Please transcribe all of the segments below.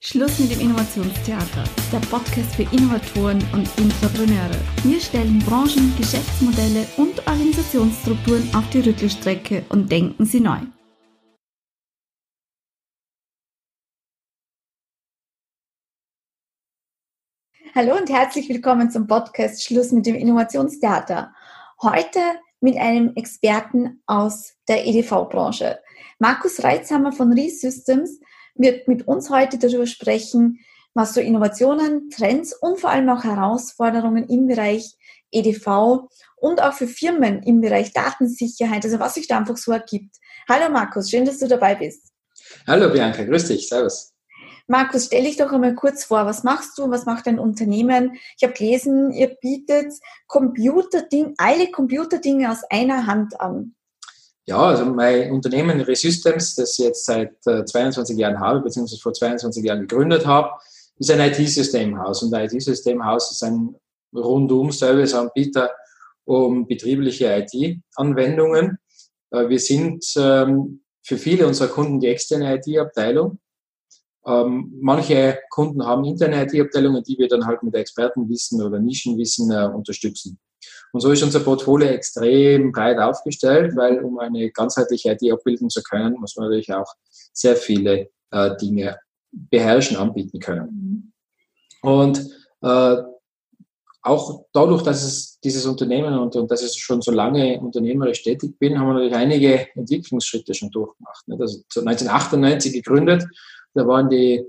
Schluss mit dem Innovationstheater, der Podcast für Innovatoren und Intrapreneure. Wir stellen Branchen, Geschäftsmodelle und Organisationsstrukturen auf die Rüttelstrecke und denken sie neu. Hallo und herzlich willkommen zum Podcast Schluss mit dem Innovationstheater. Heute mit einem Experten aus der EDV-Branche. Markus Reitzhammer von Ries Systems wird mit uns heute darüber sprechen, was so Innovationen, Trends und vor allem auch Herausforderungen im Bereich EDV und auch für Firmen im Bereich Datensicherheit, also was sich da einfach so ergibt. Hallo Markus, schön, dass du dabei bist. Hallo Bianca, grüß dich, servus. Markus, stell dich doch einmal kurz vor, was machst du, was macht dein Unternehmen? Ich habe gelesen, ihr bietet Computerding, alle Computerdinge aus einer Hand an. Ja, also mein Unternehmen Resystems, das ich jetzt seit äh, 22 Jahren habe, beziehungsweise vor 22 Jahren gegründet habe, ist ein IT-Systemhaus. Und ein IT-Systemhaus ist ein Rundum-Service-Anbieter um betriebliche IT-Anwendungen. Äh, wir sind ähm, für viele unserer Kunden die externe IT-Abteilung. Ähm, manche Kunden haben interne IT-Abteilungen, die wir dann halt mit Expertenwissen oder Nischenwissen äh, unterstützen. Und so ist unser Portfolio extrem breit aufgestellt, weil um eine ganzheitliche IT abbilden zu können, muss man natürlich auch sehr viele äh, Dinge beherrschen, anbieten können. Und äh, auch dadurch, dass es dieses Unternehmen und, und dass ich schon so lange unternehmerisch tätig bin, haben wir natürlich einige Entwicklungsschritte schon durchgemacht. Also 1998 gegründet, da waren die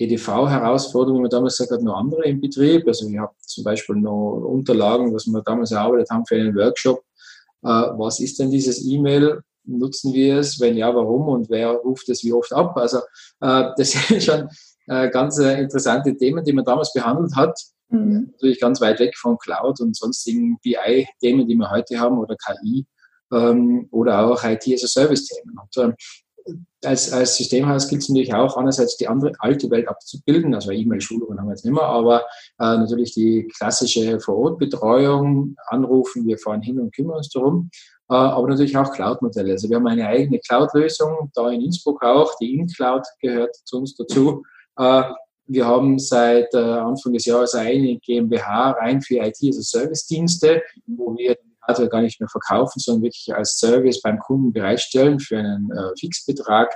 EDV-Herausforderungen, damals gesagt hat, noch andere im Betrieb. Also ich habe zum Beispiel noch Unterlagen, was wir damals erarbeitet haben für einen Workshop. Äh, was ist denn dieses E-Mail? Nutzen wir es? Wenn ja, warum? Und wer ruft es wie oft ab? Also äh, das sind schon äh, ganz äh, interessante Themen, die man damals behandelt hat. Mhm. Natürlich ganz weit weg von Cloud und sonstigen BI-Themen, die wir heute haben oder KI ähm, oder auch IT as a Service-Themen. Und ähm, als, als Systemhaus gilt es natürlich auch, einerseits die andere alte Welt abzubilden, also E-Mail-Schulungen haben wir jetzt nicht mehr, aber äh, natürlich die klassische Vor-Ort-Betreuung, anrufen, wir fahren hin und kümmern uns darum, äh, aber natürlich auch Cloud-Modelle. Also wir haben eine eigene Cloud-Lösung, da in Innsbruck auch, die InCloud gehört zu uns dazu. Äh, wir haben seit äh, Anfang des Jahres eine GmbH rein für IT, also wo wir Hardware gar nicht mehr verkaufen, sondern wirklich als Service beim Kunden bereitstellen für einen äh, Fixbetrag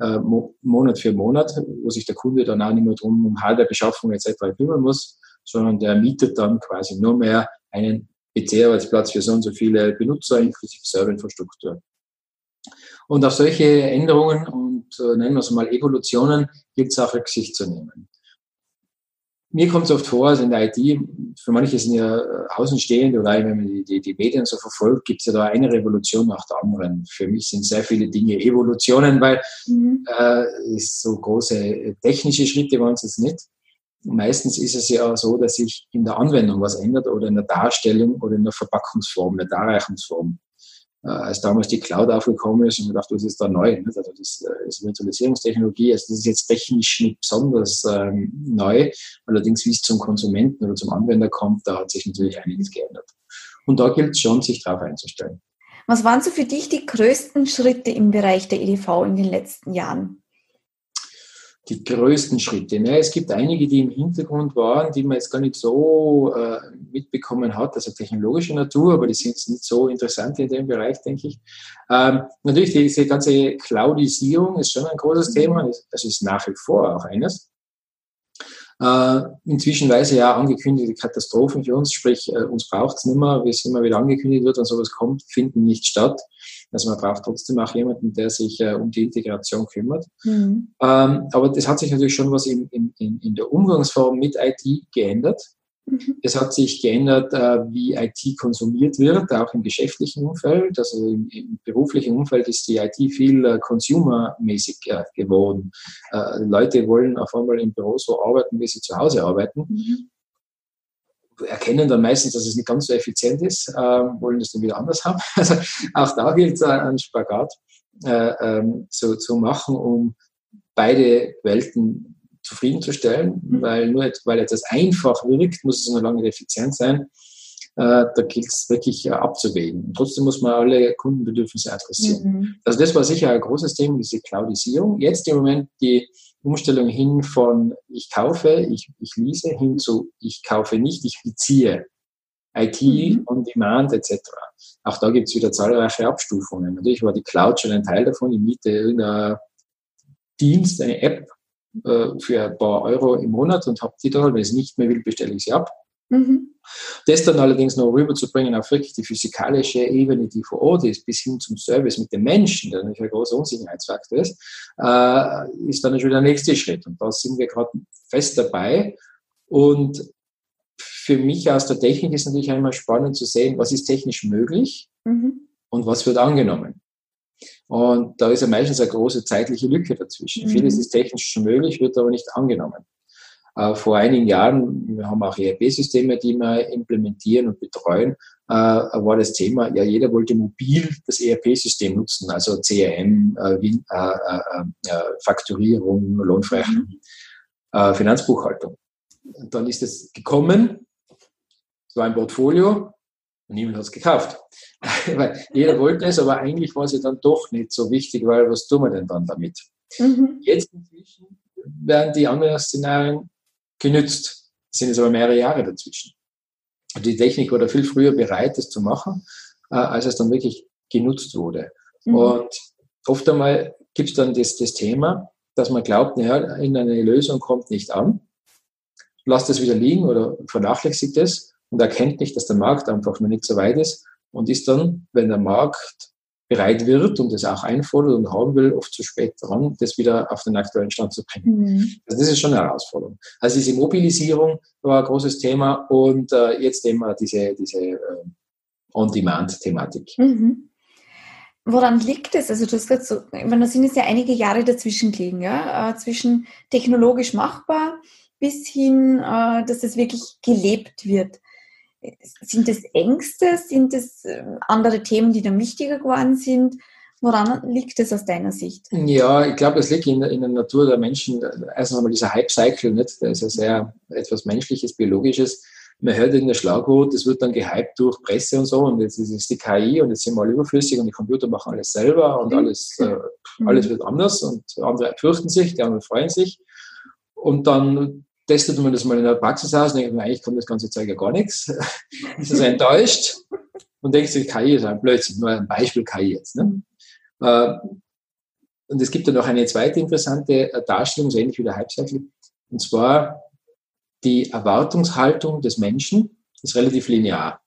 äh, Mo Monat für Monat, wo sich der Kunde dann auch nicht mehr drum um Hardwarebeschaffung etc. kümmern muss, sondern der mietet dann quasi nur mehr einen PC-Arbeitsplatz für so und so viele Benutzer inklusive Serverinfrastruktur. Und auf solche Änderungen und äh, nennen wir es mal Evolutionen gilt es auch Rücksicht zu nehmen mir kommt es oft vor, also in der IT, für manche sind ja äh, Außenstehende oder wenn man die, die, die Medien so verfolgt, gibt es ja da eine Revolution nach der anderen. Für mich sind sehr viele Dinge Evolutionen, weil mhm. äh, so große technische Schritte waren es jetzt nicht. Meistens ist es ja so, dass sich in der Anwendung was ändert oder in der Darstellung oder in der Verpackungsform, in der Darreichungsform äh, als damals die Cloud aufgekommen ist und gedacht, das ist da neu. Nicht? Also das äh, ist Virtualisierungstechnologie, also das ist jetzt technisch nicht besonders ähm, neu. Allerdings, wie es zum Konsumenten oder zum Anwender kommt, da hat sich natürlich einiges geändert. Und da gilt es schon, sich darauf einzustellen. Was waren so für dich die größten Schritte im Bereich der EDV in den letzten Jahren? Die größten Schritte. Ne? Es gibt einige, die im Hintergrund waren, die man jetzt gar nicht so äh, mitbekommen hat, also technologischer Natur, aber die sind nicht so interessant in dem Bereich, denke ich. Ähm, natürlich, diese ganze Cloudisierung ist schon ein großes Thema, das ist nach wie vor auch eines. Äh, inzwischen weise ja angekündigte Katastrophen für uns, sprich, äh, uns braucht es nicht mehr, wie es immer wieder angekündigt wird, wenn sowas kommt, finden nicht statt. Also man braucht trotzdem auch jemanden, der sich äh, um die Integration kümmert. Mhm. Ähm, aber das hat sich natürlich schon was in, in, in der Umgangsform mit IT geändert. Mhm. Es hat sich geändert, äh, wie IT konsumiert wird, auch im geschäftlichen Umfeld. Also im, im beruflichen Umfeld ist die IT viel äh, consumermäßig äh, geworden. Leute wollen auf einmal im Büro so arbeiten, wie sie zu Hause arbeiten. Mhm erkennen dann meistens, dass es nicht ganz so effizient ist, äh, wollen das dann wieder anders haben. Also auch da gilt es, einen Spagat äh, ähm, zu, zu machen, um beide Welten zufriedenzustellen, mhm. weil nur weil etwas einfach wirkt, muss es noch lange effizient sein. Äh, da gilt es wirklich äh, abzuwägen. Und trotzdem muss man alle Kundenbedürfnisse adressieren. Mhm. Also das war sicher ein großes Thema, diese Cloudisierung. Jetzt im Moment die Umstellung hin von ich kaufe, ich, ich lease, hin zu ich kaufe nicht, ich beziehe. IT, mhm. On-Demand etc. Auch da gibt es wieder zahlreiche Abstufungen. Natürlich war die Cloud schon ein Teil davon. Ich miete irgendeinen Dienst, eine App äh, für ein paar Euro im Monat und habe die da. Wenn ich es nicht mehr will, bestelle ich sie ab. Mhm. Das dann allerdings noch rüberzubringen auf wirklich die physikalische Ebene, die vor Ort ist, bis hin zum Service mit den Menschen, der natürlich ein großer Unsicherheitsfaktor ist, äh, ist dann schon der nächste Schritt. Und da sind wir gerade fest dabei. Und für mich aus der Technik ist natürlich einmal spannend zu sehen, was ist technisch möglich mhm. und was wird angenommen. Und da ist ja meistens eine große zeitliche Lücke dazwischen. Mhm. Vieles ist technisch schon möglich, wird aber nicht angenommen. Äh, vor einigen Jahren, wir haben auch ERP-Systeme, die wir implementieren und betreuen, äh, war das Thema, ja, jeder wollte mobil das ERP-System nutzen, also CRM, äh, äh, äh, äh, Fakturierung, Lohnfreiheit, mhm. Finanzbuchhaltung. Und dann ist es gekommen, es war ein Portfolio und niemand hat es gekauft. weil jeder wollte es, aber eigentlich war es ja dann doch nicht so wichtig, weil was tun wir denn dann damit? Mhm. Jetzt inzwischen werden die anderen Szenarien genützt. Es sind jetzt aber mehrere Jahre dazwischen. Die Technik war da viel früher bereit, das zu machen, äh, als es dann wirklich genutzt wurde. Mhm. Und oft einmal gibt es dann das, das Thema, dass man glaubt, naja, in eine Lösung kommt nicht an, lasst es wieder liegen oder vernachlässigt es und erkennt nicht, dass der Markt einfach noch nicht so weit ist und ist dann, wenn der Markt bereit wird und es auch einfordert und haben will, oft zu spät dran, das wieder auf den aktuellen Stand zu bringen. Mhm. Also das ist schon eine Herausforderung. Also diese Mobilisierung war ein großes Thema und äh, jetzt eben diese, diese äh, On-Demand-Thematik. Mhm. Woran liegt es? Also du hast gerade so, ich meine, da sind jetzt ja einige Jahre dazwischen gelegen, ja, äh, zwischen technologisch machbar bis hin, äh, dass es wirklich gelebt wird. Sind es Ängste? Sind es ähm, andere Themen, die dann wichtiger geworden sind? Woran liegt es aus deiner Sicht? Ja, ich glaube, es liegt in, in, der Natur der Menschen. Erstens einmal dieser Hype-Cycle, nicht? Der ist ja sehr etwas Menschliches, Biologisches. Man hört in der Schlagwort, das wird dann gehypt durch Presse und so und jetzt ist es die KI und jetzt sind wir alle überflüssig und die Computer machen alles selber und mhm. alles, äh, alles wird anders und andere fürchten sich, die anderen freuen sich. Und dann testet man das mal in der Praxis aus und denkt man, eigentlich kommt das ganze Zeug ja gar nichts. ist das enttäuscht und denkt sich, KI ist ein Blödsinn, nur ein Beispiel KI jetzt. Ne? Äh, und es gibt dann noch eine zweite interessante äh, Darstellung, so ähnlich wie der Hype-Cycle, und zwar die Erwartungshaltung des Menschen ist relativ linear.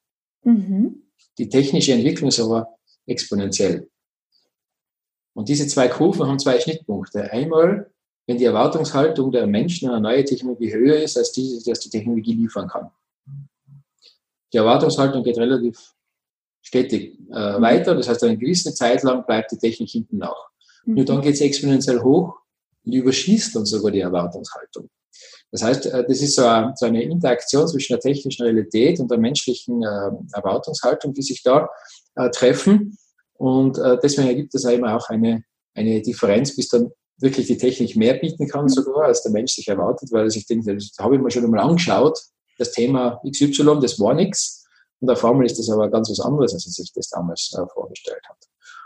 Mhm. Die technische Entwicklung ist aber exponentiell. Und diese zwei Kurven haben zwei Schnittpunkte. Einmal wenn die Erwartungshaltung der Menschen an eine neue Technologie höher ist, als die, die die Technologie liefern kann. Die Erwartungshaltung geht relativ stetig äh, mhm. weiter, das heißt, eine gewisse Zeit lang bleibt die Technik hinten nach. Mhm. Nur dann geht es exponentiell hoch und überschießt dann sogar die Erwartungshaltung. Das heißt, äh, das ist so eine Interaktion zwischen der technischen Realität und der menschlichen äh, Erwartungshaltung, die sich da äh, treffen. Und deswegen ergibt es eben auch eine, eine Differenz, bis dann wirklich die Technik mehr bieten kann mhm. sogar, als der Mensch sich erwartet, weil er sich denkt, das habe ich mir schon einmal angeschaut, das Thema XY, das war nichts. Und auf einmal ist das aber ganz was anderes, als er sich das damals äh, vorgestellt hat.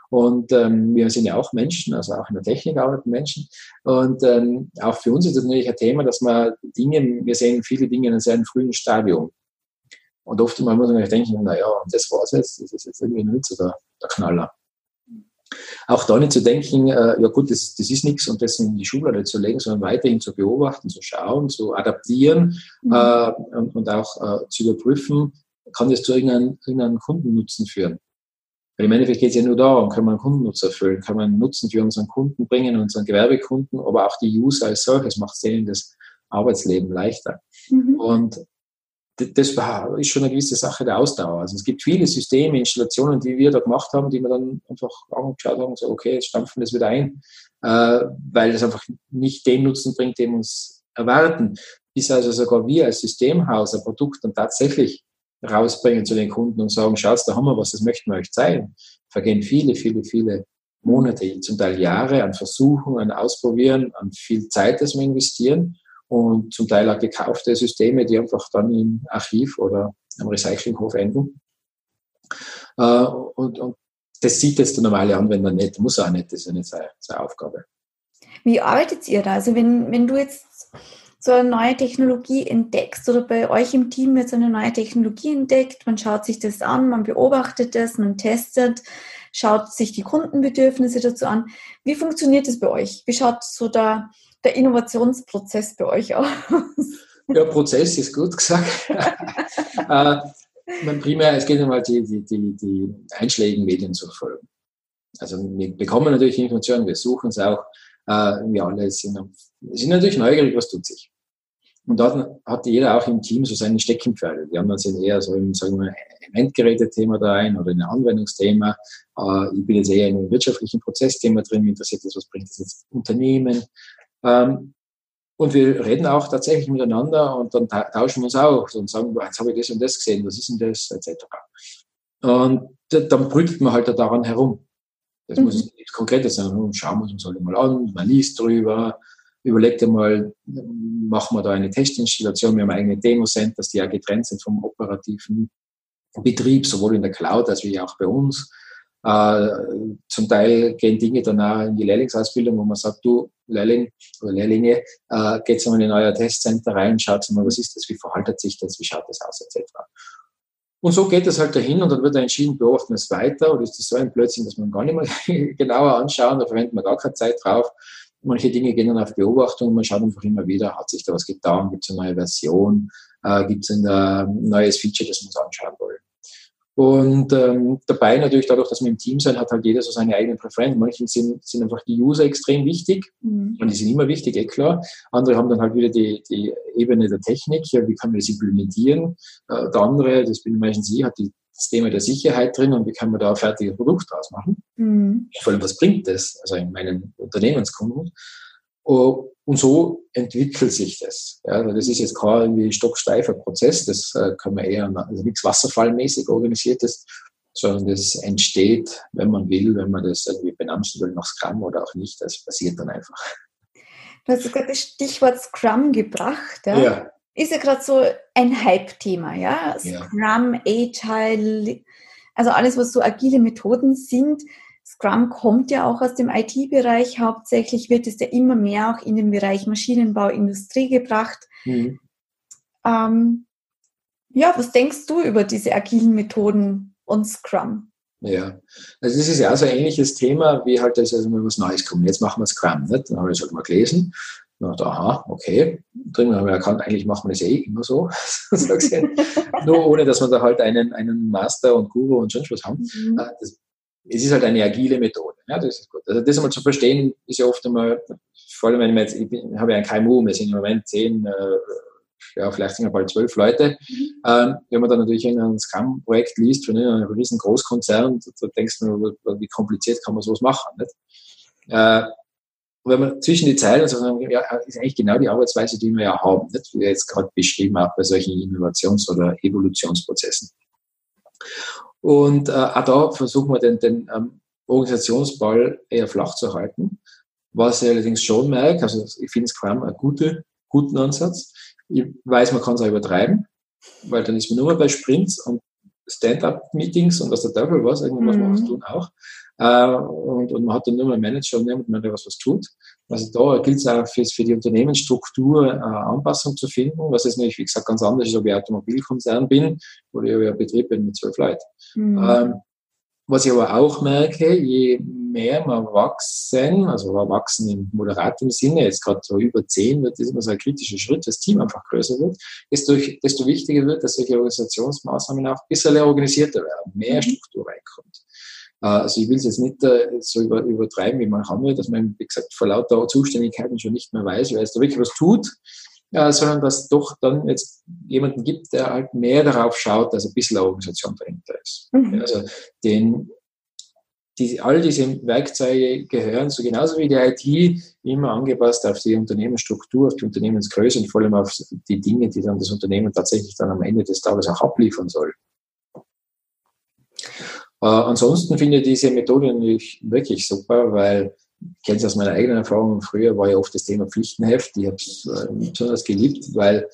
Und ähm, wir sind ja auch Menschen, also auch in der Technik arbeiten Menschen. Und ähm, auch für uns ist das natürlich ein Thema, dass man Dinge, wir sehen viele Dinge in einem sehr frühen Stadium. Und oft muss man sich denken, naja, das war's jetzt, das ist jetzt irgendwie nicht so der, der Knaller auch da nicht zu denken, äh, ja gut, das, das ist nichts und das in die Schublade zu legen, sondern weiterhin zu beobachten, zu schauen, zu adaptieren mhm. äh, und, und, auch äh, zu überprüfen, kann das zu irgendeinem, irgendeinem Kundennutzen führen. Weil im Endeffekt geht es ja nur darum, kann man einen Kundennutzen erfüllen, kann man einen Nutzen für unseren Kunden bringen, unseren Gewerbekunden, aber auch die User als solches macht denen das Arbeitsleben leichter. Mhm. Und das ist schon eine gewisse Sache der Ausdauer. Also es gibt viele Systeme, Installationen, die wir da gemacht haben, die wir dann einfach angeschaut haben und so, okay, jetzt stampfen wir das wieder ein, äh, weil das einfach nicht den Nutzen bringt, den wir uns erwarten. Bis also sogar wir als Systemhaus ein Produkt dann tatsächlich rausbringen zu den Kunden und sagen, schaut, da haben wir was, das möchten wir euch zeigen. Vergehen viele, viele, viele Monate, zum Teil Jahre an Versuchen, an Ausprobieren, an viel Zeit, das wir investieren und zum Teil auch gekaufte Systeme, die einfach dann im Archiv oder am Recyclinghof enden. Äh, und, und das sieht jetzt der normale Anwender nicht, muss auch nicht, das ist ja nicht seine, seine Aufgabe. Wie arbeitet ihr da? Also wenn, wenn du jetzt so eine neue Technologie entdeckst oder bei euch im Team so eine neue Technologie entdeckt, man schaut sich das an, man beobachtet das, man testet, schaut sich die Kundenbedürfnisse dazu an. Wie funktioniert das bei euch? Wie schaut so der, der Innovationsprozess bei euch aus? Ja, Prozess ist gut gesagt. äh, primär, es geht einmal die, die, die, die einschlägigen Medien zu verfolgen. Also wir bekommen natürlich Informationen, wir suchen es auch, äh, wir alle sind, sind natürlich neugierig, was tut sich. Und dann hat jeder auch im Team so seine Steckenpferde. Die anderen sind eher so im, sagen wir, im Endgerätethema da rein oder in ein Anwendungsthema. Äh, ich bin jetzt eher in einem wirtschaftlichen Prozessthema drin, interessiert das, was bringt das jetzt Unternehmen. Ähm, und wir reden auch tatsächlich miteinander und dann tauschen wir uns auch und sagen, jetzt habe ich das und das gesehen, was ist denn das, etc. Und dann brütet man halt daran herum. Das mhm. muss nichts Konkretes sein. Schauen wir uns halt mal an, man liest drüber, überlegt einmal, machen wir da eine Testinstallation, wir haben eigene Demo-Centers, die ja getrennt sind vom operativen Betrieb, sowohl in der Cloud als auch bei uns. Äh, zum Teil gehen Dinge dann auch in die Lehrlingsausbildung, wo man sagt, du Lehrling oder Lehrlinge, äh, geht mal in neues Testcenter rein, schaut mal, was ist das, wie verhaltet sich das, wie schaut das aus, etc. Und so geht es halt dahin und dann wird entschieden, beobachten wir es weiter oder ist das so ein Blödsinn, dass man gar nicht mehr genauer anschauen, da verwendet man gar keine Zeit drauf. Manche Dinge gehen dann auf Beobachtung und man schaut einfach immer wieder, hat sich da was getan, gibt es eine neue Version, äh, gibt es ein neues Feature, das wir uns anschauen wollen. Und ähm, dabei natürlich dadurch, dass wir im Team sind, hat halt jeder so seine eigenen Präferenzen. Manchen sind, sind einfach die User extrem wichtig mhm. und die sind immer wichtig, eh klar. Andere haben dann halt wieder die, die Ebene der Technik, ja, wie kann man das implementieren. Äh, der andere, das bin meistens ich, hat die, das Thema der Sicherheit drin und wie kann man da ein fertiges Produkt draus machen. Mhm. Vor allem, was bringt das? Also in meinen Unternehmenskunden. Oh, und so entwickelt sich das. Ja, das ist jetzt kein irgendwie stocksteifer Prozess, das äh, kann man eher, also nichts wasserfallmäßig organisiertes, sondern das entsteht, wenn man will, wenn man das irgendwie benannt will, nach Scrum oder auch nicht, das passiert dann einfach. Du hast gerade das Stichwort Scrum gebracht. Ja? ja. Ist ja gerade so ein Hype-Thema, ja? Scrum, ja. Agile, also alles, was so agile Methoden sind, Scrum kommt ja auch aus dem IT-Bereich. Hauptsächlich wird es ja immer mehr auch in den Bereich Maschinenbau, Industrie gebracht. Mhm. Ähm, ja, was denkst du über diese agilen Methoden und Scrum? Ja, also das ist ja so ein ähnliches Thema, wie halt das, also mal was Neues kommt. Jetzt machen wir Scrum, nicht? Dann habe ich es halt mal gelesen. Und aha, okay. Drin haben wir erkannt, eigentlich machen wir das eh immer so. Nur ohne, dass wir da halt einen, einen Master und Guru und sonst was haben. Mhm. Äh, das es ist halt eine agile Methode. Ja, das ist gut. Also das einmal zu verstehen, ist ja oft einmal, vor allem wenn wir jetzt, ich bin, habe ja ein KMU, wir sind im Moment zehn, äh, ja, vielleicht sind wir bald zwölf Leute. Mhm. Ähm, wenn man dann natürlich in einem Scrum-Projekt liest von einem riesen Großkonzern, da denkst du, wie kompliziert kann man sowas machen. Nicht? Äh, wenn man zwischen die Zeilen sagt, ja, ist eigentlich genau die Arbeitsweise, die wir ja haben, nicht? wie wir jetzt gerade beschrieben auch bei solchen Innovations- oder Evolutionsprozessen. Und äh, auch da versuchen wir den, den ähm, Organisationsball eher flach zu halten. Was ich allerdings schon merke, also ich finde Scrum einen gute, guten Ansatz. Ich weiß, man kann es auch übertreiben, weil dann ist man nur mal bei Sprints und Stand-up-Meetings und was der Teufel was, irgendwas mhm. machen tun auch. Äh, und, und man hat dann nur mal einen Manager und niemand, der was, was tut. Also da gilt es auch für, für die Unternehmensstruktur äh, Anpassung zu finden, was jetzt natürlich, wie gesagt, ganz anders ist, ob ich Automobilkonzern bin oder ich ein Betrieb bin mit zwölf Leuten. Mhm. Ähm, was ich aber auch merke, je mehr wir wachsen, also wir wachsen im moderaten Sinne, jetzt gerade so über zehn wird das immer so ein kritischer Schritt, das Team einfach größer wird, desto, desto wichtiger wird, dass solche Organisationsmaßnahmen auch ein bisschen organisierter werden, mehr mhm. Struktur reinkommt. Äh, also ich will es jetzt nicht äh, so übertreiben, wie man kann, dass man, wie gesagt, vor lauter Zuständigkeiten schon nicht mehr weiß, wer jetzt da wirklich was tut, äh, sondern dass es doch dann jetzt jemanden gibt, der halt mehr darauf schaut, dass ein bisschen Organisation dahinter ist. Mhm. Also den, die, all diese Werkzeuge gehören so genauso wie die IT immer angepasst auf die Unternehmensstruktur, auf die Unternehmensgröße und vor allem auf die Dinge, die dann das Unternehmen tatsächlich dann am Ende des Tages auch abliefern soll. Äh, ansonsten finde ich diese Methode natürlich wirklich super, weil ich kenne es aus meiner eigenen Erfahrung. Früher war ja oft das Thema Pflichtenheft. Ich habe es äh, besonders geliebt, weil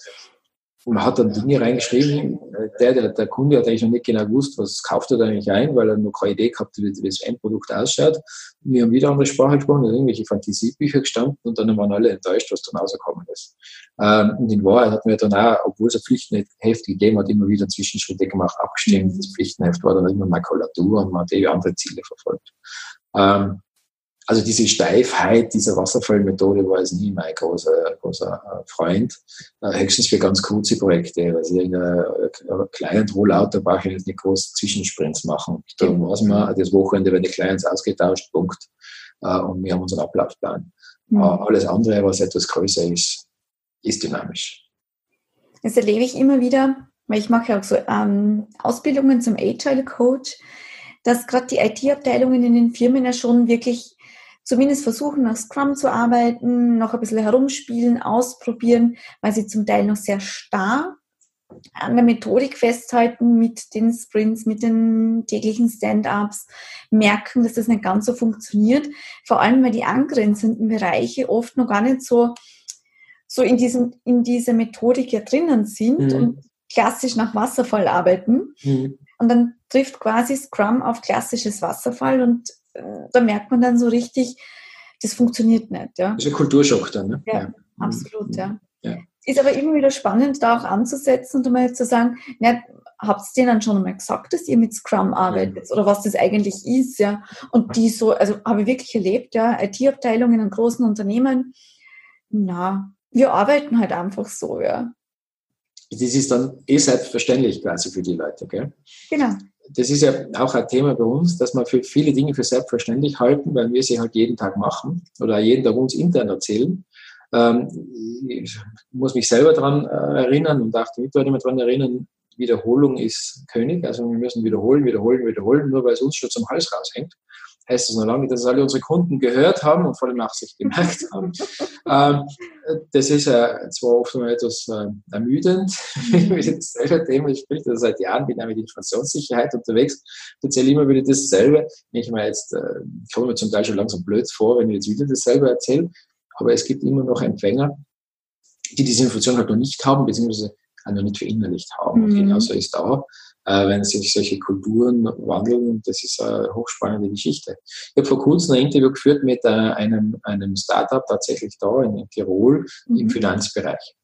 man hat dann Dinge reingeschrieben, der, der, der Kunde hat eigentlich noch nicht genau gewusst, was kauft er da eigentlich ein, weil er noch keine Idee gehabt hat, wie das Endprodukt ausschaut. Wir haben wieder andere Sprache gesprochen, da irgendwelche Fantasiebücher gestanden und dann waren alle enttäuscht, was dann rausgekommen ist. Ähm, und in Wahrheit hatten wir dann auch, obwohl es ein Pflichtenheft gegeben hat, immer wieder Zwischenschritte gemacht, abgestimmt. Das Pflichtenheft war dann immer Makulatur und man hat eh andere Ziele verfolgt. Also diese Steifheit dieser Wasserfallmethode war jetzt nie mein großer, großer äh, Freund. Äh, höchstens für ganz kurze Projekte. Also irgendein Client Rollout, da brauche ich jetzt nicht groß Zwischensprints machen. Da weiß man, das Wochenende werden die Clients ausgetauscht, Punkt. Äh, und wir haben unseren Ablaufplan. Mhm. Alles andere, was etwas größer ist, ist dynamisch. Das erlebe ich immer wieder, weil ich mache ja auch so ähm, Ausbildungen zum Agile Coach, dass gerade die IT-Abteilungen in den Firmen ja schon wirklich zumindest versuchen, nach Scrum zu arbeiten, noch ein bisschen herumspielen, ausprobieren, weil sie zum Teil noch sehr starr an der Methodik festhalten mit den Sprints, mit den täglichen Stand-ups, merken, dass das nicht ganz so funktioniert. Vor allem, weil die angrenzenden Bereiche oft noch gar nicht so, so in, diesem, in dieser Methodik ja drinnen sind mhm. und klassisch nach Wasserfall arbeiten. Mhm. Und dann trifft quasi Scrum auf klassisches Wasserfall und da merkt man dann so richtig, das funktioniert nicht. Ja. Das ist ein Kulturschock dann. Ne? Ja, ja. absolut, ja. ja. Ist aber immer wieder spannend, da auch anzusetzen und einmal zu sagen, na, habt ihr denen schon einmal gesagt, dass ihr mit Scrum arbeitet oder was das eigentlich ist, ja. Und die so, also habe ich wirklich erlebt, ja, IT-Abteilungen in großen Unternehmen, na, wir arbeiten halt einfach so, ja. Das ist dann eh selbstverständlich quasi für die Leute, gell? Genau das ist ja auch ein Thema bei uns, dass wir für viele Dinge für selbstverständlich halten, weil wir sie halt jeden Tag machen oder jeden Tag uns intern erzählen. Ähm, ich muss mich selber daran äh, erinnern und auch die Mitarbeiter daran erinnern, Wiederholung ist König. Also wir müssen wiederholen, wiederholen, wiederholen, nur weil es uns schon zum Hals raushängt heißt es noch lange, dass alle unsere Kunden gehört haben und vor allem auch sich gemerkt haben. ähm, das ist äh, zwar oft mal etwas äh, ermüdend, wie mhm. dasselbe Thema spricht, also seit Jahren bin ich mit Informationssicherheit unterwegs, ich erzähle immer wieder dasselbe. Ich meine jetzt, äh, ich komme mir zum Teil schon langsam blöd vor, wenn ich jetzt wieder dasselbe erzähle, aber es gibt immer noch Empfänger, die diese Information halt noch nicht haben, beziehungsweise noch nicht verinnerlicht haben. Mhm. Und genauso ist da äh, wenn sich solche Kulturen wandeln. Das ist eine hochspannende Geschichte. Ich habe vor kurzem ein Interview geführt mit äh, einem, einem Startup tatsächlich da in Tirol mhm. im Finanzbereich.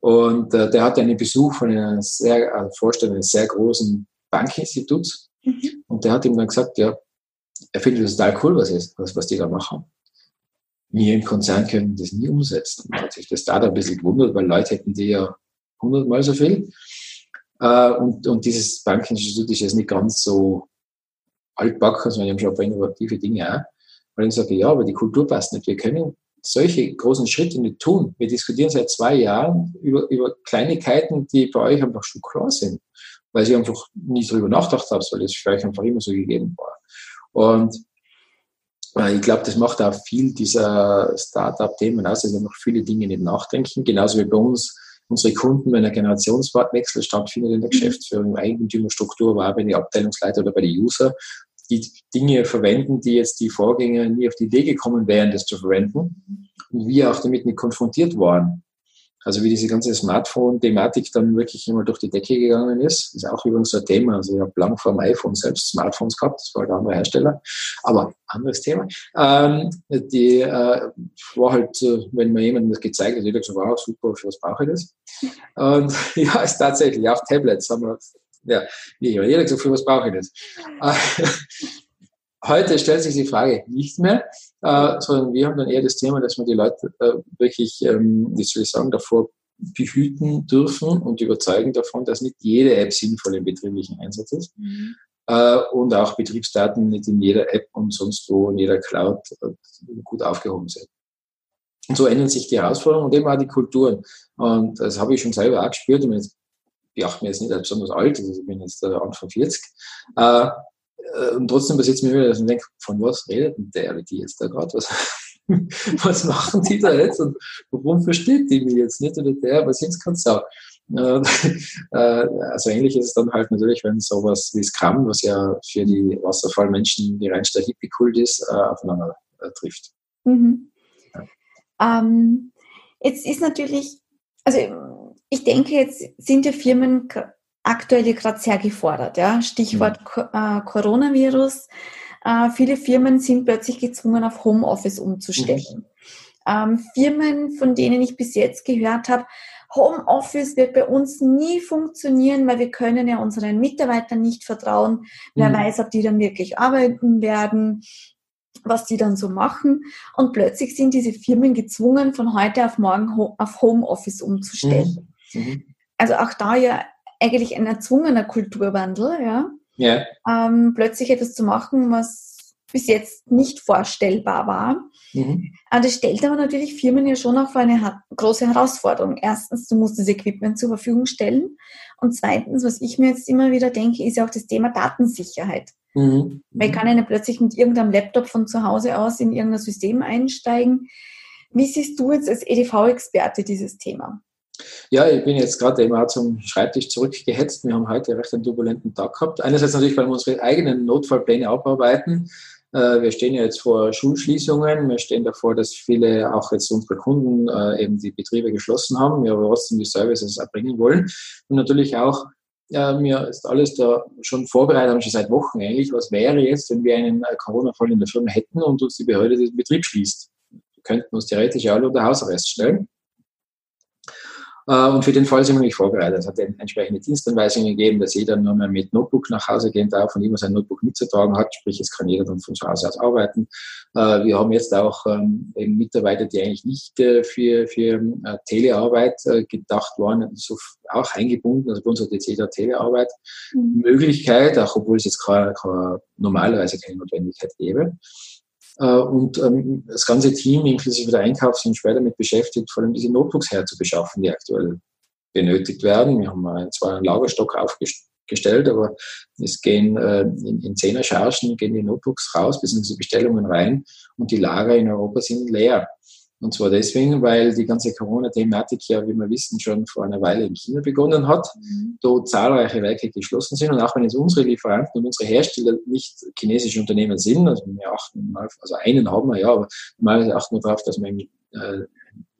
Und äh, der hatte einen Besuch von einer sehr, äh, Vorstellung eines sehr großen Bankinstituts. Mhm. Und der hat ihm dann gesagt, ja, er findet das total cool, was, ist, was, was die da machen. Wir im Konzern können das nie umsetzen. Da hat sich das Startup ein bisschen gewundert, weil Leute hätten die ja hundertmal so viel. Äh, und, und dieses Bankinstitut ist jetzt nicht ganz so altbacken, sondern wir haben schon ein paar innovative Dinge auch. Weil ich sage, ja, aber die Kultur passt nicht. Wir können solche großen Schritte nicht tun. Wir diskutieren seit zwei Jahren über, über Kleinigkeiten, die bei euch einfach schon klar sind, weil sie einfach nie darüber nachgedacht habt, weil es vielleicht einfach immer so gegeben war. Und äh, ich glaube, das macht auch viel dieser Startup-Themen aus, dass wir noch viele Dinge nicht nachdenken. Genauso wie bei uns unsere Kunden, wenn ein Generationswechsel stattfindet in der mhm. Geschäftsführung, Eigentümerstruktur, auch bei den Abteilungsleiter oder bei den User, die Dinge verwenden, die jetzt die Vorgänger nie auf die Idee gekommen wären, das zu verwenden und wir auch damit nicht konfrontiert waren. Also wie diese ganze Smartphone-Thematik dann wirklich immer durch die Decke gegangen ist, ist auch übrigens so ein Thema. Also ich habe lang vor dem iPhone selbst Smartphones gehabt, das war halt ein anderer Hersteller, aber anderes Thema. Ähm, die äh, war halt, äh, wenn mir jemand das gezeigt hat, jeder gesagt, wow, super, für was brauche ich das? Und ja, ist tatsächlich, auch Tablets haben wir, ja, jeder gesagt, für was brauche ich das? Heute stellt sich die Frage nicht mehr, äh, sondern wir haben dann eher das Thema, dass wir die Leute äh, wirklich, ähm, wie soll ich sagen, davor behüten dürfen und überzeugen davon, dass nicht jede App sinnvoll im betrieblichen Einsatz ist. Mhm. Äh, und auch Betriebsdaten nicht in jeder App und sonst wo in jeder Cloud äh, gut aufgehoben sind. Und so ändern sich die Herausforderungen und eben auch die Kulturen. Und das habe ich schon selber auch gespürt. Und jetzt, ich mir jetzt nicht als besonders alt, also ich bin jetzt äh, Anfang 40. Äh, äh, und trotzdem besitzt mir wieder und denke, von was redet denn der die jetzt da gerade? Was, was machen die da jetzt und warum versteht die mich jetzt nicht oder der, was jetzt kannst du äh, äh, also ähnlich ist es dann halt natürlich, wenn sowas wie Scrum, was ja für die Wasserfallmenschen die reinste Hippie-Kult ist, aufeinander trifft. Mhm. Ja. Ähm, jetzt ist natürlich, also ich denke, jetzt sind die Firmen aktuell gerade sehr gefordert. Ja? Stichwort mhm. äh, Coronavirus. Äh, viele Firmen sind plötzlich gezwungen, auf Homeoffice umzustellen. Mhm. Ähm, Firmen, von denen ich bis jetzt gehört habe, Homeoffice wird bei uns nie funktionieren, weil wir können ja unseren Mitarbeitern nicht vertrauen. Wer mhm. weiß, ob die dann wirklich arbeiten werden, was die dann so machen. Und plötzlich sind diese Firmen gezwungen, von heute auf morgen auf Homeoffice umzustellen. Mhm. Mhm. Also auch da ja eigentlich ein erzwungener Kulturwandel, ja. ja. Ähm, plötzlich etwas zu machen, was bis jetzt nicht vorstellbar war. Mhm. Äh, das stellt aber natürlich Firmen ja schon auch vor eine große Herausforderung. Erstens, du musst das Equipment zur Verfügung stellen. Und zweitens, was ich mir jetzt immer wieder denke, ist ja auch das Thema Datensicherheit. Mhm. Weil ich kann ja nicht plötzlich mit irgendeinem Laptop von zu Hause aus in irgendein System einsteigen. Wie siehst du jetzt als EDV-Experte dieses Thema? Ja, ich bin jetzt gerade eben auch zum Schreibtisch zurückgehetzt. Wir haben heute recht einen turbulenten Tag gehabt. Einerseits natürlich, weil wir unsere eigenen Notfallpläne abarbeiten. Äh, wir stehen ja jetzt vor Schulschließungen. Wir stehen davor, dass viele, auch jetzt unsere Kunden, äh, eben die Betriebe geschlossen haben. Wir aber trotzdem die Services erbringen wollen. Und natürlich auch, ja, mir ist alles da schon vorbereitet, haben schon seit Wochen eigentlich. Was wäre jetzt, wenn wir einen äh, Corona-Fall in der Firma hätten und uns die Behörde den Betrieb schließt? Wir könnten uns theoretisch alle unter Hausarrest stellen. Äh, und für den Fall sind wir nicht vorbereitet. Es hat entsprechende Dienstanweisungen gegeben, dass jeder nur mehr mit Notebook nach Hause gehen darf und immer sein Notebook mitzutragen hat. Sprich, es kann jeder dann von zu Hause aus arbeiten. Äh, wir haben jetzt auch ähm, Mitarbeiter, die eigentlich nicht äh, für, für Telearbeit gedacht waren, so auch eingebunden. Also bei uns hat jetzt jeder Telearbeit mhm. Möglichkeit, auch obwohl es jetzt keine, keine, normalerweise keine Notwendigkeit gäbe. Äh, und ähm, das ganze Team, inklusive der Einkauf, sind schwer damit beschäftigt, vor allem diese Notebooks herzubeschaffen, die aktuell benötigt werden. Wir haben zwar einen Lagerstock aufgestellt, aber es gehen äh, in, in Zehner-Chargen gehen die Notebooks raus, bzw. Bestellungen rein und die Lager in Europa sind leer. Und zwar deswegen, weil die ganze Corona-Thematik ja, wie wir wissen, schon vor einer Weile in China begonnen hat, mhm. dort zahlreiche Werke geschlossen sind. Und auch wenn jetzt unsere Lieferanten und unsere Hersteller nicht chinesische Unternehmen sind, also wir achten mal, also einen haben wir ja, aber mal achten wir darauf, dass wir äh,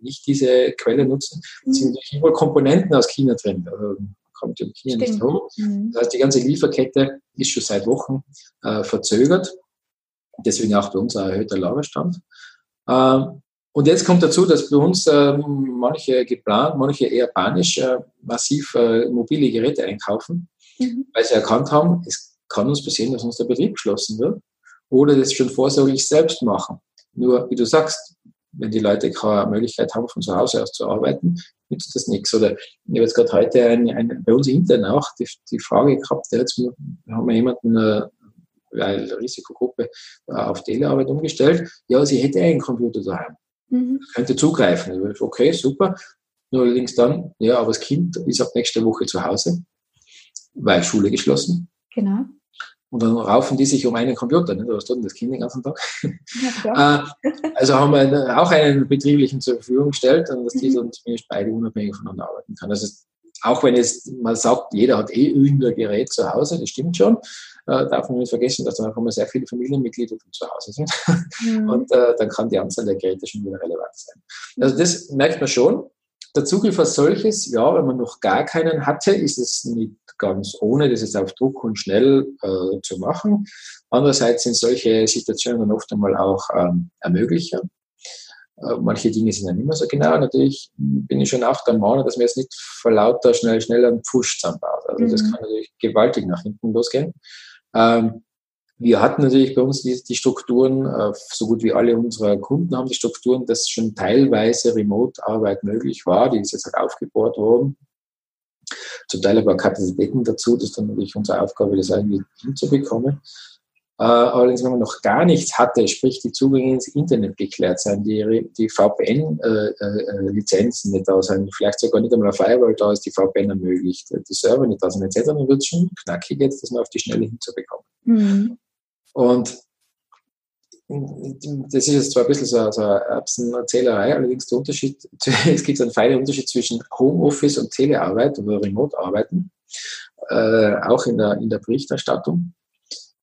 nicht diese Quelle nutzen, mhm. sind natürlich immer Komponenten aus China drin. Also, kommt ja in China Stimmt. nicht rum. Mhm. Das heißt, die ganze Lieferkette ist schon seit Wochen äh, verzögert. Deswegen auch bei uns ein erhöhter Lagerstand. Ähm, und jetzt kommt dazu, dass bei uns äh, manche geplant, manche eher panisch äh, massiv äh, mobile Geräte einkaufen, mhm. weil sie erkannt haben, es kann uns passieren, dass uns der Betrieb geschlossen wird oder das schon vorsorglich selbst machen. Nur, wie du sagst, wenn die Leute keine Möglichkeit haben, von zu Hause aus zu arbeiten, nützt das nichts. Oder ich habe jetzt gerade heute ein, ein, bei uns intern auch die, die Frage gehabt, jetzt haben wir jemanden, äh, weil Risikogruppe äh, auf Telearbeit umgestellt, ja, sie hätte einen Computer daheim mhm. könnte zugreifen. Okay, super. Nur allerdings dann, ja, aber das Kind ist ab nächster Woche zu Hause, weil Schule geschlossen. Genau. Und dann raufen die sich um einen Computer. Ne? Tut denn das Kind den ganzen Tag? Ja, äh, also haben wir auch einen betrieblichen zur Verfügung gestellt, dass die mhm. dann zumindest beide unabhängig voneinander arbeiten können. Also auch wenn jetzt man sagt, jeder hat eh irgendein Gerät zu Hause, das stimmt schon, äh, darf man nicht vergessen, dass da noch immer sehr viele Familienmitglieder von zu Hause sind. Mhm. Und äh, dann kann die Anzahl der Geräte schon wieder relevant sein. Also das merkt man schon. Der Zugriff als solches, ja, wenn man noch gar keinen hatte, ist es nicht ganz ohne, das ist auf Druck und schnell äh, zu machen. Andererseits sind solche Situationen dann oft einmal auch ähm, Ermöglicher. Äh, manche Dinge sind dann immer so genau. Natürlich bin ich schon auch der Meinung, dass man jetzt nicht vor lauter schnell, schnell einen Pfusch zusammenbaut. Also mhm. das kann natürlich gewaltig nach hinten losgehen. Ähm, wir hatten natürlich bei uns die, die Strukturen, äh, so gut wie alle unserer Kunden haben die Strukturen, dass schon teilweise Remote-Arbeit möglich war. Die ist jetzt halt aufgebaut worden. Zum Teil aber Kapazitäten dazu. Das ist dann natürlich unsere Aufgabe, das irgendwie hinzubekommen. Äh, allerdings, wenn man noch gar nichts hatte, sprich die Zugänge ins Internet geklärt sein, die, die VPN-Lizenzen äh, äh, nicht da sein, vielleicht sogar nicht einmal eine Firewall da ist, die VPN ermöglicht, die Server nicht da sind, etc., dann wird es schon knackig jetzt, das mal auf die Schnelle hinzubekommen. Mhm. Und das ist jetzt zwar ein bisschen so, so eine Erbsenerzählerei, allerdings der Unterschied, es gibt einen feinen Unterschied zwischen Homeoffice und Telearbeit oder Remote-Arbeiten, äh, auch in der, in der Berichterstattung.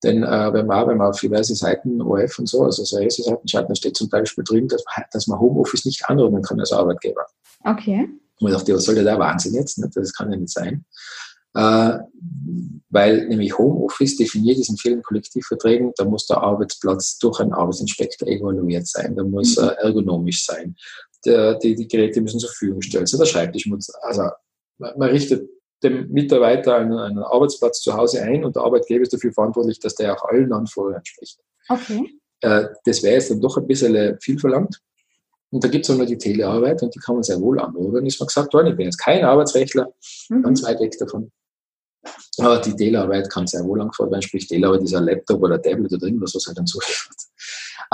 Denn äh, wenn, man, wenn man auf diverse Seiten OF und so, also seriöse Seiten schaut, dann steht zum Beispiel drin, dass, dass man Homeoffice nicht anordnen kann als Arbeitgeber. Okay. Und ich dachte, was soll der Wahnsinn jetzt? Das kann ja nicht sein. Äh, weil nämlich Homeoffice definiert ist in vielen Kollektivverträgen, da muss der Arbeitsplatz durch einen Arbeitsinspektor evaluiert sein, da muss er ergonomisch sein, der, die, die Geräte müssen zur Verfügung gestellt sein, der Schreibtisch muss, also man richtet dem Mitarbeiter einen, einen Arbeitsplatz zu Hause ein und der Arbeitgeber ist dafür verantwortlich, dass der auch allen Anforderungen entspricht. Okay. Äh, das wäre jetzt dann doch ein bisschen viel verlangt. Und da gibt es auch noch die Telearbeit und die kann man sehr wohl anordnen. Dann ist man gesagt worden, ich bin jetzt kein Arbeitsrechtler, mhm. ganz weit weg davon. Aber die Telearbeit kann sehr wohl angefordert werden, sprich Telearbeit ist ein Laptop oder Tablet oder irgendwas, was halt dann zuliefert.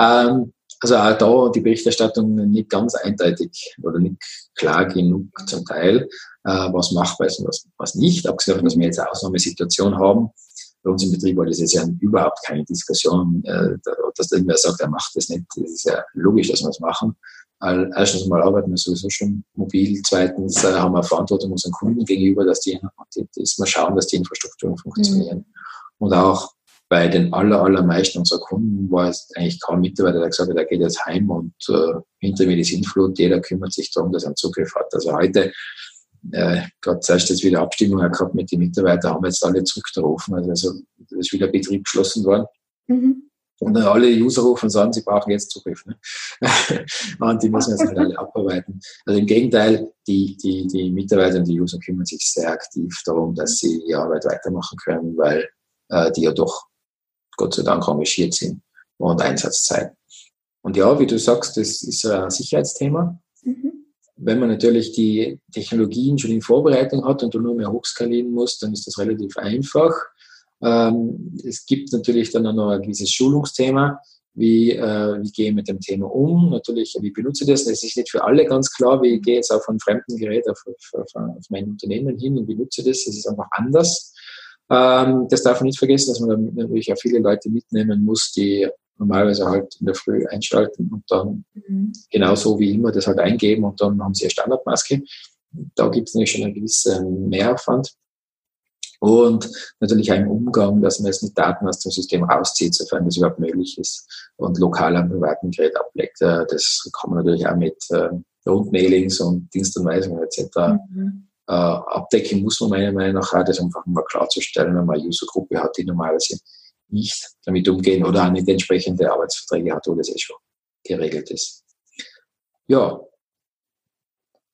Ähm, also auch da die Berichterstattung nicht ganz eindeutig oder nicht klar genug zum Teil, äh, was machbar ist und was, was nicht, abgesehen davon, dass wir jetzt eine Ausnahmesituation haben. Bei uns im Betrieb war das jetzt ja überhaupt keine Diskussion, äh, dass irgendwer sagt, er macht das nicht. Das ist ja logisch, dass wir das machen. Erstens mal arbeiten wir sowieso schon mobil. Zweitens äh, haben wir Verantwortung unseren Kunden gegenüber, dass die, dass wir schauen, dass die Infrastrukturen funktionieren. Mhm. Und auch bei den aller, allermeisten unserer Kunden war es eigentlich kaum Mitarbeiter, der gesagt hat, er geht jetzt heim und äh, hinter mir die Sintflut, jeder kümmert sich darum, dass er einen Zugriff hat. Also heute, äh, gerade zuerst jetzt wieder Abstimmung gehabt mit den Mitarbeitern, haben wir jetzt alle zurückgerufen. Also, also ist wieder Betrieb geschlossen worden. Mhm. Und dann alle User rufen und sagen, sie brauchen jetzt Zugriff. Ne? und die müssen jetzt halt alle abarbeiten. Also im Gegenteil, die, die, die Mitarbeiter und die User kümmern sich sehr aktiv darum, dass sie die Arbeit weitermachen können, weil äh, die ja doch Gott sei Dank engagiert sind und Einsatzzeit. Und ja, wie du sagst, das ist ein Sicherheitsthema. Mhm. Wenn man natürlich die Technologien schon in Vorbereitung hat und du nur mehr hochskalieren musst, dann ist das relativ einfach. Ähm, es gibt natürlich dann auch noch ein gewisses Schulungsthema. Wie, äh, wie gehe ich mit dem Thema um? Natürlich, wie benutze ich das? Es ist nicht für alle ganz klar, wie ich gehe jetzt auf ein fremden Gerät auf, auf, auf mein Unternehmen hin und benutze das. Es ist einfach anders. Ähm, das darf man nicht vergessen, dass man dann natürlich auch viele Leute mitnehmen muss, die normalerweise halt in der Früh einschalten und dann mhm. genauso wie immer das halt eingeben und dann haben sie eine Standardmaske. Da gibt es natürlich schon einen gewissen Mehraufwand. Und natürlich auch im Umgang, dass man jetzt mit Daten aus dem System rauszieht, sofern das überhaupt möglich ist und lokal am privaten Gerät ablegt. Äh, das kann man natürlich auch mit äh, Rundmailings und Dienstanweisungen etc. Mhm. Äh, abdecken muss man meiner Meinung nach auch, das einfach mal klarzustellen, wenn man eine Usergruppe hat, die normalerweise nicht damit umgehen oder auch nicht entsprechende Arbeitsverträge hat, wo das eh schon geregelt ist. Ja,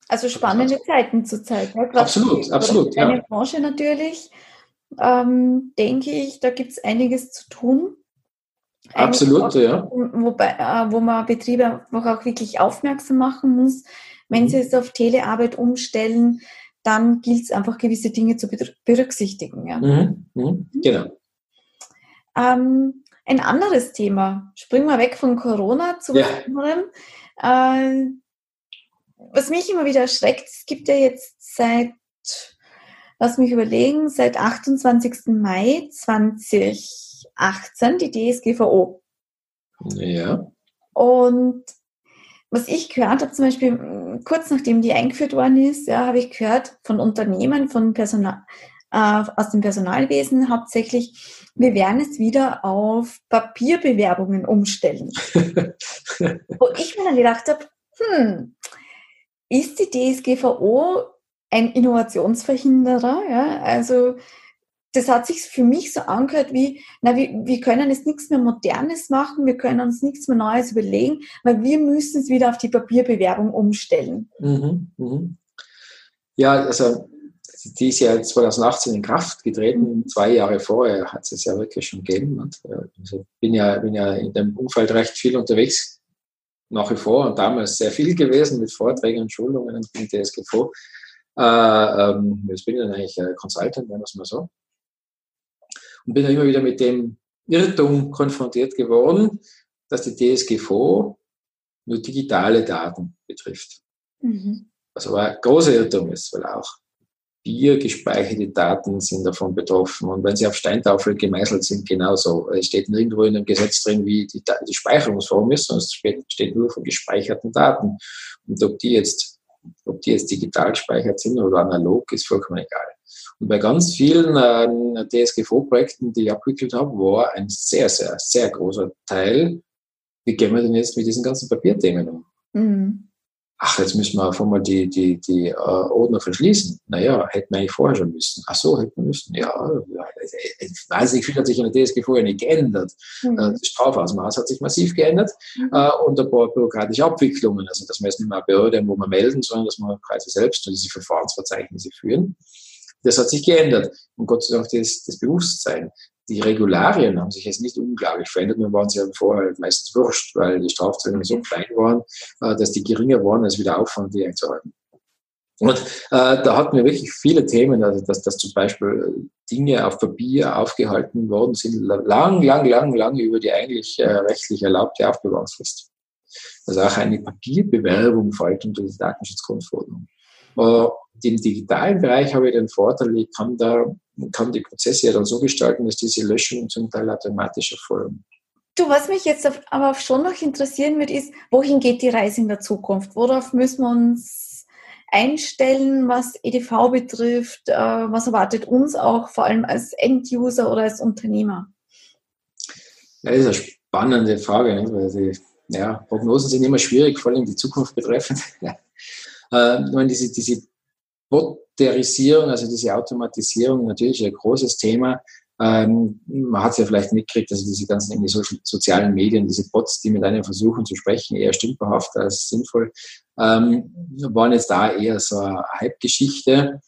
also spannende Zeiten zurzeit. Ja, absolut, absolut. Eine ja. Branche natürlich, ähm, denke ich, da gibt es einiges zu tun. Absolut, auch, ja. Wobei, äh, wo man Betriebe auch wirklich aufmerksam machen muss. Wenn mhm. sie es auf Telearbeit umstellen, dann gilt es einfach, gewisse Dinge zu berücksichtigen. Ja. Mhm. Mhm. mhm. Genau. Ähm, ein anderes Thema. Springen wir weg von Corona zu ja. anderem. Äh, was mich immer wieder erschreckt, es gibt ja jetzt seit, lass mich überlegen, seit 28. Mai 2018 die DSGVO. Ja. Und was ich gehört habe, zum Beispiel kurz nachdem die eingeführt worden ist, ja, habe ich gehört von Unternehmen, von Personal, äh, aus dem Personalwesen hauptsächlich, wir werden es wieder auf Papierbewerbungen umstellen. Wo ich mir dann gedacht habe, hm, ist die DSGVO ein Innovationsverhinderer? Ja? Also das hat sich für mich so angehört wie, na, wir, wir können jetzt nichts mehr Modernes machen, wir können uns nichts mehr Neues überlegen, weil wir müssen es wieder auf die Papierbewerbung umstellen. Mhm, mhm. Ja, also die ist ja 2018 in Kraft getreten, mhm. zwei Jahre vorher hat es ja wirklich schon gegeben. Und, also bin ja, bin ja in dem Umfeld recht viel unterwegs nach wie vor und damals sehr viel gewesen mit Vorträgen und Schulungen und DSGVO. Äh, ähm, jetzt bin ich dann eigentlich äh, Consultant, nennen wir es mal so. Und bin immer wieder mit dem Irrtum konfrontiert geworden, dass die DSGVO nur digitale Daten betrifft. Mhm. Also war ein großer Irrtum ist, weil auch biergespeicherte Daten sind davon betroffen. Und wenn sie auf Steintafel gemeißelt sind, genauso. Es steht nirgendwo in dem Gesetz drin, wie die, die Speicherungsform ist, sondern es steht nur von gespeicherten Daten. Und ob die jetzt, ob die jetzt digital gespeichert sind oder analog, ist vollkommen egal. Und bei ganz vielen äh, DSGVO-Projekten, die ich abgewickelt habe, war ein sehr, sehr, sehr großer Teil, wie gehen wir denn jetzt mit diesen ganzen Papierthemen um? Mhm. ach, jetzt müssen wir einfach mal die, die, die äh, Ordner verschließen. Naja, hätten wir eigentlich vorher schon müssen. Ach so, hätten wir müssen. Ja, ich weiß nicht, viel hat sich in der DSG vorher nicht geändert. Mhm. Äh, das Strafausmaß hat sich massiv geändert mhm. äh, und ein paar bürokratische Abwicklungen. Also, dass man jetzt nicht mehr eine Behörde, wo man melden, sondern dass man quasi selbst diese Verfahrensverzeichnisse führen. Das hat sich geändert. Und Gott sei Dank das, das Bewusstsein die Regularien haben sich jetzt nicht unglaublich verändert. Mir waren sie ja vorher meistens wurscht, weil die Strafzahlungen so klein waren, äh, dass die geringer waren als wieder Aufwand, die einzuhalten. Und äh, da hatten wir wirklich viele Themen, also dass, dass zum Beispiel Dinge auf Papier aufgehalten worden sind, lang, lang, lang, lang über die eigentlich äh, rechtlich erlaubte Aufbewahrungsfrist. Also auch eine Papierbewerbung fällt unter die Datenschutzgrundverordnung. Äh, Im digitalen Bereich habe ich den Vorteil, ich kann da kann die Prozesse ja dann so gestalten, dass diese Löschungen zum Teil automatisch erfolgen. Du, was mich jetzt aber schon noch interessieren wird, ist, wohin geht die Reise in der Zukunft? Worauf müssen wir uns einstellen, was EDV betrifft? Äh, was erwartet uns auch vor allem als End-User oder als Unternehmer? Ja, das ist eine spannende Frage, weil die ja, Prognosen sind immer schwierig, vor allem die Zukunft betreffend. äh, ich meine, diese, diese Botterisierung, also diese Automatisierung, natürlich ein großes Thema. Ähm, man hat es ja vielleicht mitgekriegt, also diese ganzen irgendwie so, sozialen Medien, diese Bots, die mit einem versuchen zu sprechen, eher stümperhaft als sinnvoll, ähm, waren jetzt da eher so eine Hype-Geschichte.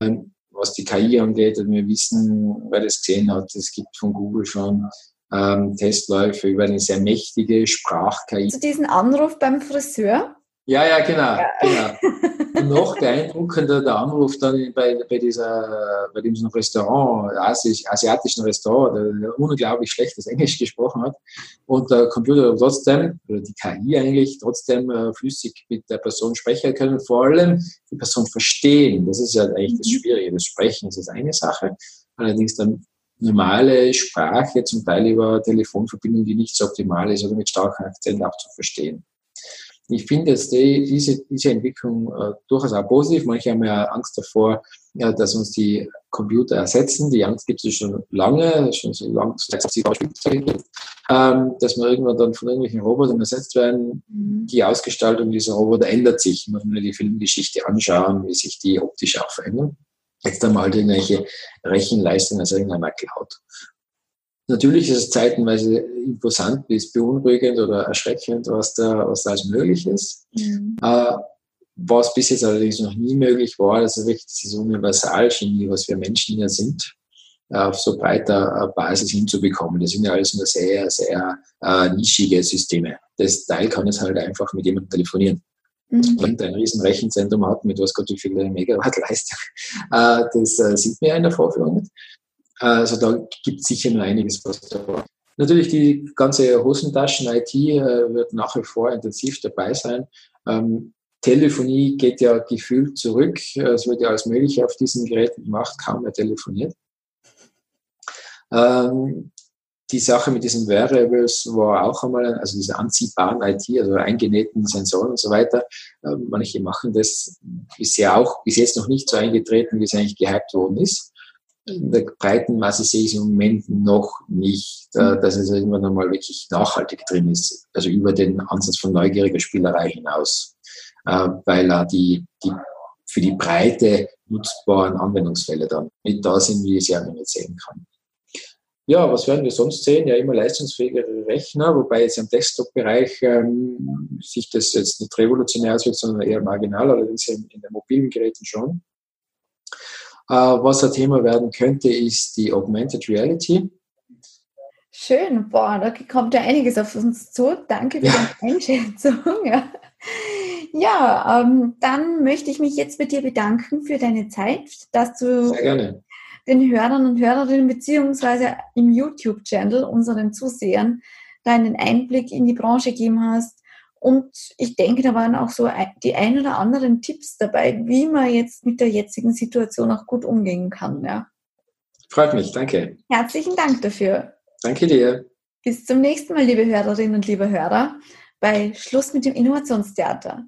Ähm, was die KI angeht, und wir wissen, wer das gesehen hat, es gibt von Google schon ähm, Testläufe über eine sehr mächtige Sprach-KI. Zu diesen Anruf beim Friseur? Ja, ja, genau. Ja. genau. noch beeindruckender der Anruf dann bei, bei, dieser, bei diesem Restaurant, asiatischen Restaurant, der unglaublich schlechtes Englisch gesprochen hat und der Computer trotzdem, oder die KI eigentlich, trotzdem äh, flüssig mit der Person sprechen können, vor allem die Person verstehen. Das ist ja eigentlich das mhm. Schwierige. Das Sprechen ist eine Sache, allerdings dann normale Sprache, zum Teil über Telefonverbindung, die nicht so optimal ist oder mit starkem Akzent auch zu verstehen ich finde dass die, diese, diese Entwicklung äh, durchaus auch positiv. Manche haben ja Angst davor, ja, dass uns die Computer ersetzen. Die Angst gibt es schon lange, schon so lange, seit sie ähm, dass wir irgendwann dann von irgendwelchen Robotern ersetzt werden. Mhm. Die Ausgestaltung dieser Roboter ändert sich. Man muss nur die Filmgeschichte anschauen, wie sich die optisch auch verändern. Jetzt einmal halt irgendwelche Rechenleistungen aus irgendeiner Cloud. Natürlich ist es zeitenweise imposant bis beunruhigend oder erschreckend, was da, was da alles möglich ist. Mhm. Äh, was bis jetzt allerdings noch nie möglich war, also wirklich diese Universalchemie, was wir Menschen ja sind, auf so breiter Basis hinzubekommen. Das sind ja alles nur sehr, sehr äh, nischige Systeme. Das Teil kann es halt einfach mit jemandem telefonieren. Mhm. Und ein riesen Rechenzentrum hat mit was Gott wie viele Megawatt Leistung. Äh, das äh, sieht man ja in der Vorführung nicht. Also da gibt es sicher noch einiges, was da war. Natürlich die ganze Hosentaschen-IT äh, wird nach wie vor intensiv dabei sein. Ähm, Telefonie geht ja gefühlt zurück. Es wird ja alles Mögliche auf diesen Geräten gemacht, kaum mehr telefoniert. Ähm, die Sache mit diesen Variables war auch einmal, also diese anziehbaren IT, also eingenähten Sensoren und so weiter. Ähm, manche machen das bisher auch, bis jetzt noch nicht so eingetreten, wie es eigentlich gehypt worden ist in der breiten Masse sehe ich es im Moment noch nicht, äh, dass es irgendwann einmal wirklich nachhaltig drin ist, also über den Ansatz von neugieriger Spielerei hinaus, äh, weil er die, die für die breite nutzbaren Anwendungsfälle dann nicht da sind, wie ich sie auch nicht sehen kann. Ja, was werden wir sonst sehen? Ja, immer leistungsfähigere Rechner, wobei jetzt im Desktop-Bereich ähm, sich das jetzt nicht revolutionär auswirkt, sondern eher marginal, allerdings in, in den mobilen Geräten schon. Äh, was ein Thema werden könnte, ist die Augmented Reality. Schön, boah, da kommt ja einiges auf uns zu. Danke für ja. die Einschätzung. Ja, ja ähm, dann möchte ich mich jetzt bei dir bedanken für deine Zeit, dass du den Hörern und Hörerinnen beziehungsweise im YouTube-Channel unseren Zusehern deinen Einblick in die Branche gegeben hast, und ich denke, da waren auch so die ein oder anderen Tipps dabei, wie man jetzt mit der jetzigen Situation auch gut umgehen kann. Ja. Freut mich, danke. Herzlichen Dank dafür. Danke dir. Bis zum nächsten Mal, liebe Hörerinnen und liebe Hörer, bei Schluss mit dem Innovationstheater.